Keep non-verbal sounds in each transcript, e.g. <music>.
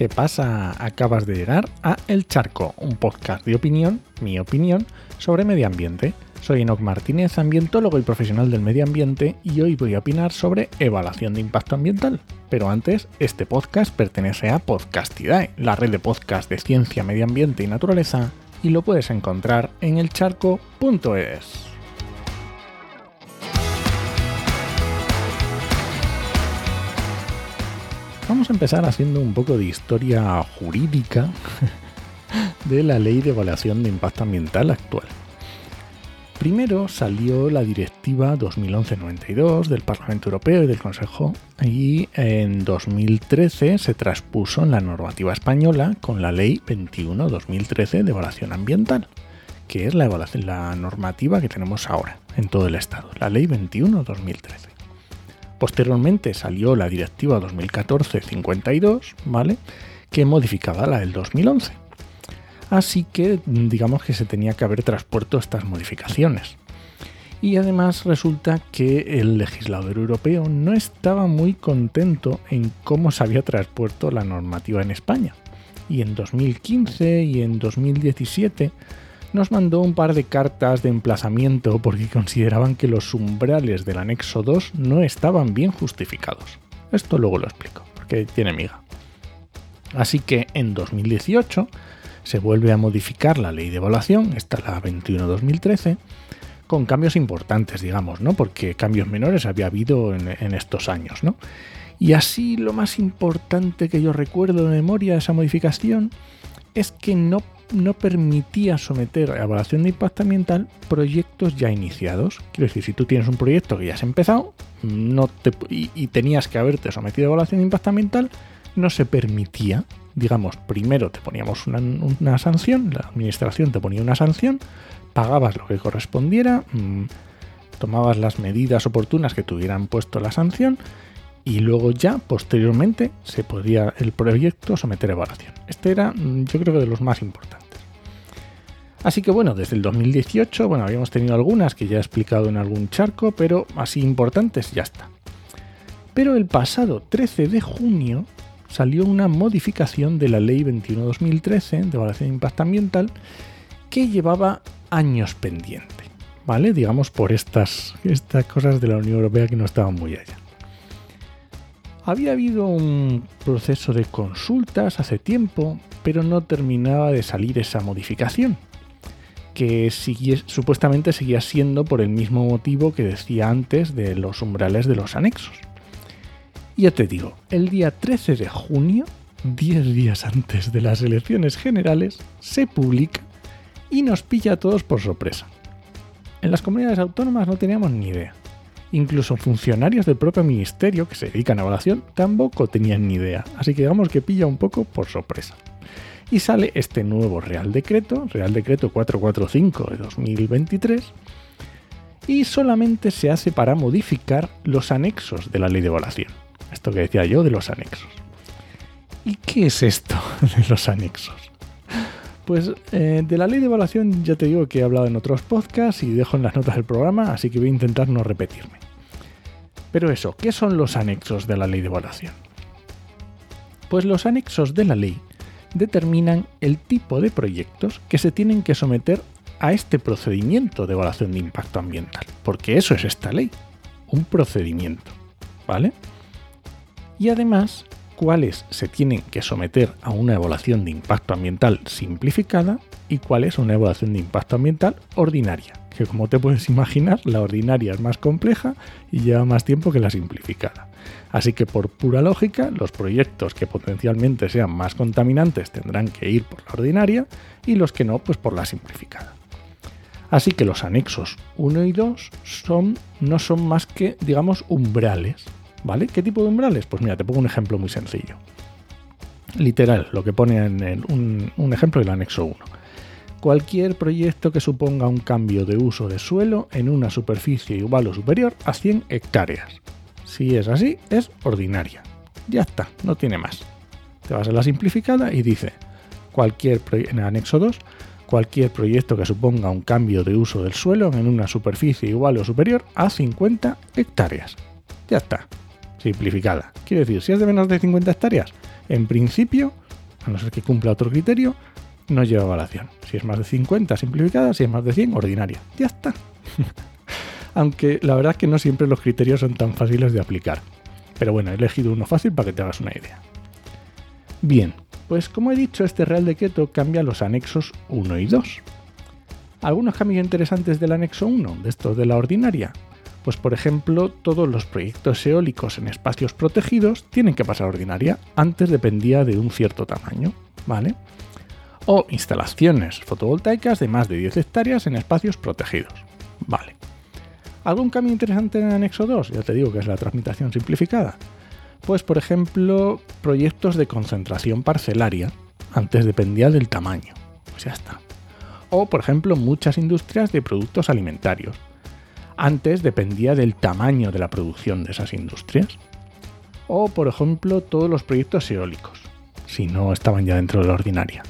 ¿Qué pasa? Acabas de llegar a El Charco, un podcast de opinión, mi opinión, sobre medio ambiente. Soy Enoc Martínez, ambientólogo y profesional del medio ambiente, y hoy voy a opinar sobre evaluación de impacto ambiental. Pero antes, este podcast pertenece a Podcastidae, la red de podcast de ciencia, medio ambiente y naturaleza, y lo puedes encontrar en elcharco.es. Vamos a empezar haciendo un poco de historia jurídica de la ley de evaluación de impacto ambiental actual. Primero salió la Directiva 2011-92 del Parlamento Europeo y del Consejo y en 2013 se traspuso en la normativa española con la Ley 21-2013 de evaluación ambiental, que es la, la normativa que tenemos ahora en todo el Estado, la Ley 21-2013. Posteriormente salió la Directiva 2014-52, ¿vale? Que modificaba la del 2011. Así que digamos que se tenía que haber transpuesto estas modificaciones. Y además resulta que el legislador europeo no estaba muy contento en cómo se había transpuesto la normativa en España. Y en 2015 y en 2017 nos mandó un par de cartas de emplazamiento porque consideraban que los umbrales del anexo 2 no estaban bien justificados. Esto luego lo explico, porque tiene miga. Así que en 2018 se vuelve a modificar la ley de evaluación, esta la 21-2013, con cambios importantes, digamos, ¿no? Porque cambios menores había habido en, en, estos años, ¿no? Y así lo más importante que yo recuerdo de memoria de esa modificación es que no no permitía someter a evaluación de impacto ambiental proyectos ya iniciados. Quiero decir, si tú tienes un proyecto que ya has empezado no te, y, tenías que haberte sometido a evaluación de impacto ambiental, no se permitía. Digamos, primero te poníamos una, sanción, la administración te ponía una sanción, pagabas lo que correspondiera, mmm, tomabas las medidas oportunas que tuvieran puesto la sanción y luego ya posteriormente se podría el proyecto someter a evaluación. Este era mm, yo creo que de los más importantes. Así que bueno, desde el 2018, bueno, habíamos tenido algunas que ya he explicado en algún charco, pero así importantes ya está. Pero el pasado 13 de junio salió una modificación de la Ley 21-2013 de evaluación de impacto ambiental que llevaba años pendiente, ¿vale? Digamos por estas, estas cosas de la Unión Europea que no estaban muy allá. Había habido un proceso de consultas hace tiempo, pero no terminaba de salir esa modificación, que supuestamente seguía siendo por el mismo motivo que decía antes de los umbrales de los anexos. Y ya te digo, el día 13 de junio, 10 días antes de las elecciones generales, se publica y nos pilla a todos por sorpresa. En las comunidades autónomas no teníamos ni idea. Incluso funcionarios del propio ministerio que se dedican a evaluación tampoco tenían ni idea, así que digamos que pilla un poco por sorpresa. Y sale este nuevo Real Decreto, Real Decreto 445 de 2023, y solamente se hace para modificar los anexos de la ley de evaluación. Esto que decía yo de los anexos. ¿Y qué es esto <laughs> de los anexos? Pues eh, de la ley de evaluación ya te digo que he hablado en otros podcasts y dejo en las notas del programa, así que voy a intentar no repetirme. Pero eso, ¿qué son los anexos de la ley de evaluación? Pues los anexos de la ley determinan el tipo de proyectos que se tienen que someter a este procedimiento de evaluación de impacto ambiental, porque eso es esta ley, un procedimiento, ¿vale? Y además, cuáles se tienen que someter a una evaluación de impacto ambiental simplificada y cuál es una evaluación de impacto ambiental ordinaria que como te puedes imaginar, la ordinaria es más compleja y lleva más tiempo que la simplificada. Así que por pura lógica, los proyectos que potencialmente sean más contaminantes tendrán que ir por la ordinaria y los que no, pues por la simplificada. Así que los anexos 1 y 2 son, no son más que, digamos, umbrales. ¿Vale? ¿Qué tipo de umbrales? Pues mira, te pongo un ejemplo muy sencillo. Literal, lo que pone en un, un ejemplo del anexo 1 cualquier proyecto que suponga un cambio de uso de suelo en una superficie igual o superior a 100 hectáreas. Si es así, es ordinaria. Ya está, no tiene más. Te vas a la simplificada y dice, cualquier en el anexo 2, cualquier proyecto que suponga un cambio de uso del suelo en una superficie igual o superior a 50 hectáreas. Ya está, simplificada. Quiere decir, si es de menos de 50 hectáreas, en principio A no ser que cumpla otro criterio, no lleva evaluación. Si es más de 50, simplificada, si es más de 100, ordinaria. Ya está. <laughs> Aunque la verdad es que no siempre los criterios son tan fáciles de aplicar. Pero bueno, he elegido uno fácil para que te hagas una idea. Bien, pues como he dicho, este Real Decreto cambia los anexos 1 y 2. Algunos cambios interesantes del anexo 1, de estos de la ordinaria. Pues por ejemplo, todos los proyectos eólicos en espacios protegidos tienen que pasar a ordinaria. Antes dependía de un cierto tamaño, ¿vale? O instalaciones fotovoltaicas de más de 10 hectáreas en espacios protegidos. Vale. ¿Algún cambio interesante en el anexo 2? Ya te digo que es la transmitación simplificada. Pues por ejemplo, proyectos de concentración parcelaria. Antes dependía del tamaño. Pues ya está o, por ejemplo, muchas industrias de productos alimentarios. Antes dependía del tamaño de la producción de esas industrias. O, por ejemplo, todos los proyectos eólicos, si no estaban ya dentro de la ordinaria.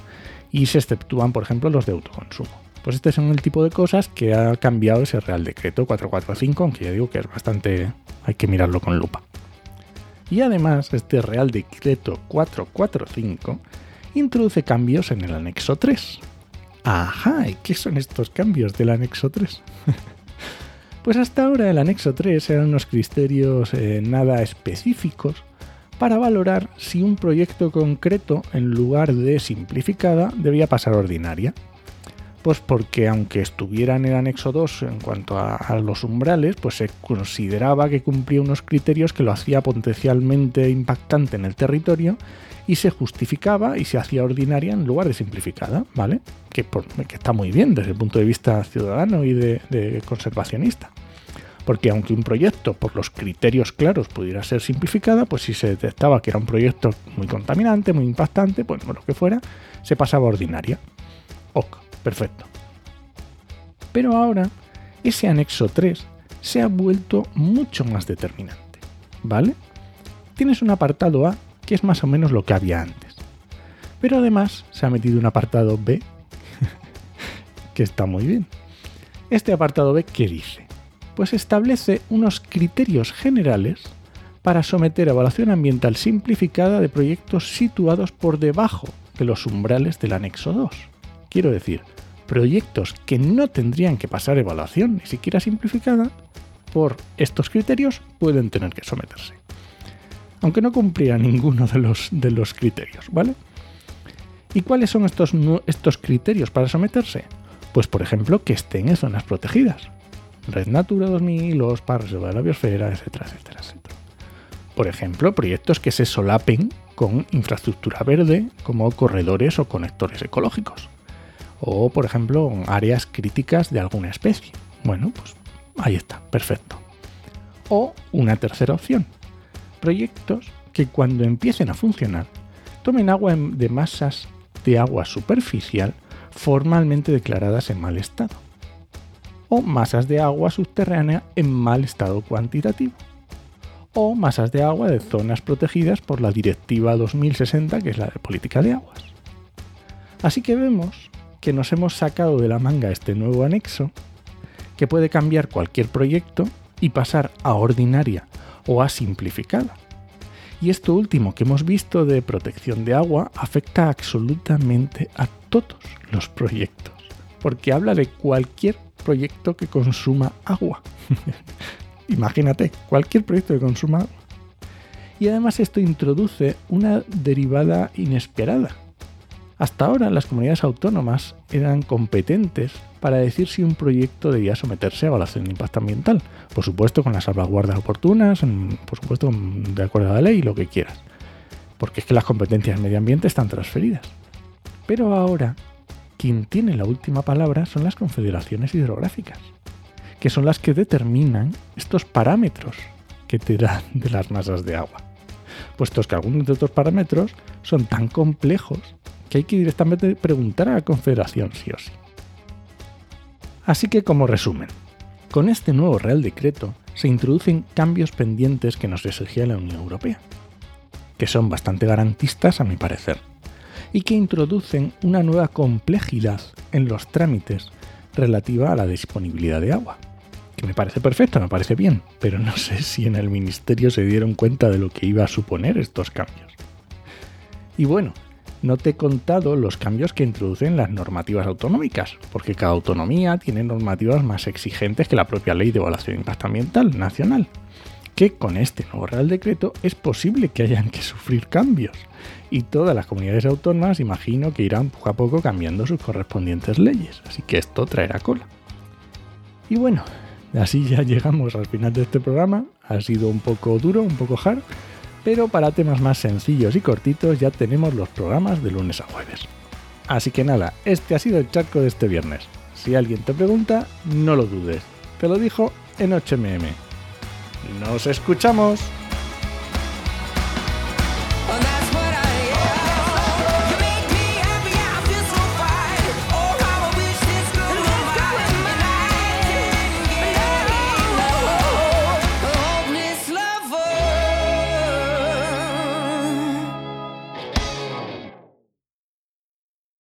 Y se exceptúan, por ejemplo, los de autoconsumo. Pues este son el tipo de cosas que ha cambiado ese Real Decreto 445, aunque ya digo que es bastante... hay que mirarlo con lupa. Y además, este Real Decreto 445 introduce cambios en el anexo 3, Ajá, ¿y qué son estos cambios del anexo 3? <laughs> pues hasta ahora el anexo 3 eran unos criterios eh, nada específicos para valorar si un proyecto concreto, en lugar de simplificada, debía pasar ordinaria. Pues porque aunque estuviera en el anexo 2 en cuanto a, los umbrales, pues se consideraba que cumplía unos criterios que lo hacía potencialmente impactante en el territorio y se justificaba y se hacía ordinaria en lugar de simplificada, ¿vale? Que, está muy bien desde el punto de vista ciudadano y de, conservacionista. Porque aunque un proyecto por los criterios claros pudiera ser simplificada, pues si se detectaba que era un proyecto muy contaminante, muy impactante, pues lo que fuera, se pasaba a ordinaria. Ok, perfecto. Pero ahora ese anexo 3 se ha vuelto mucho más determinante, ¿vale? Tienes un apartado A que es más o menos lo que había antes. Pero además se ha metido un apartado B, <laughs> que está muy bien. Este apartado B, ¿qué dice? Pues establece unos criterios generales para someter a evaluación ambiental simplificada de proyectos situados por debajo de los umbrales del anexo 2. Quiero decir, proyectos que no tendrían que pasar evaluación ni siquiera simplificada, por estos criterios pueden tener que someterse aunque no cumplía ninguno de los, de los criterios, ¿vale? ¿Y cuáles son estos, estos criterios para someterse? Pues por ejemplo que estén en zonas protegidas. Red Natura 2000, los parques de la biosfera, etcétera, etcétera, etcétera. Por ejemplo, proyectos que se solapen con infraestructura verde como corredores o conectores ecológicos. O, por ejemplo, áreas críticas de alguna especie. Bueno, pues ahí está, perfecto. O una tercera opción, proyectos que cuando empiecen a funcionar tomen agua de masas de agua superficial formalmente declaradas en mal estado o masas de agua subterránea en mal estado cuantitativo o masas de agua de zonas protegidas por la Directiva 2060 que es la de política de aguas. Así que vemos que nos hemos sacado de la manga este nuevo anexo que puede cambiar cualquier proyecto y pasar a ordinaria o a simplificada. Y esto último que hemos visto de protección de agua afecta absolutamente a todos los proyectos, porque habla de cualquier proyecto que consuma agua. <laughs> Imagínate, cualquier proyecto que consuma agua. Y además esto introduce una derivada inesperada, hasta ahora las comunidades autónomas eran competentes para decir si un proyecto debía someterse a evaluación de impacto ambiental. Por supuesto, con las salvaguardas oportunas, por supuesto, de acuerdo a la ley lo que quieras. Porque es que las competencias de medio ambiente están transferidas. Pero ahora, quien tiene la última palabra son las confederaciones hidrográficas, que son las que determinan estos parámetros que te dan de las masas de agua. Puestos que algunos de estos parámetros son tan complejos que hay que directamente preguntar a la Confederación sí o sí. Así que como resumen, con este nuevo Real Decreto se introducen cambios pendientes que nos exigía la Unión Europea, que son bastante garantistas a mi parecer, y que introducen una nueva complejidad en los trámites relativa a la disponibilidad de agua, que me parece perfecto, me parece bien, pero no sé si en el Ministerio se dieron cuenta de lo que iba a suponer estos cambios. Y bueno, No te he contado los cambios que introducen las normativas autonómicas, porque cada autonomía tiene normativas más exigentes que la propia ley de evaluación de impacto ambiental nacional, que con este nuevo Real Decreto es posible que hayan que sufrir cambios, y todas las comunidades autónomas imagino que irán poco a poco cambiando sus correspondientes leyes, así que esto traerá cola. Y bueno, así ya <laughs> llegamos al final de este programa, ha sido un poco duro, un poco hard, pero para temas más sencillos y cortitos ya tenemos los programas de lunes a jueves. Así que nada, este ha sido el charco de este viernes. Si alguien te pregunta, no lo dudes. Te lo dijo en 8mm. ¡Nos escuchamos!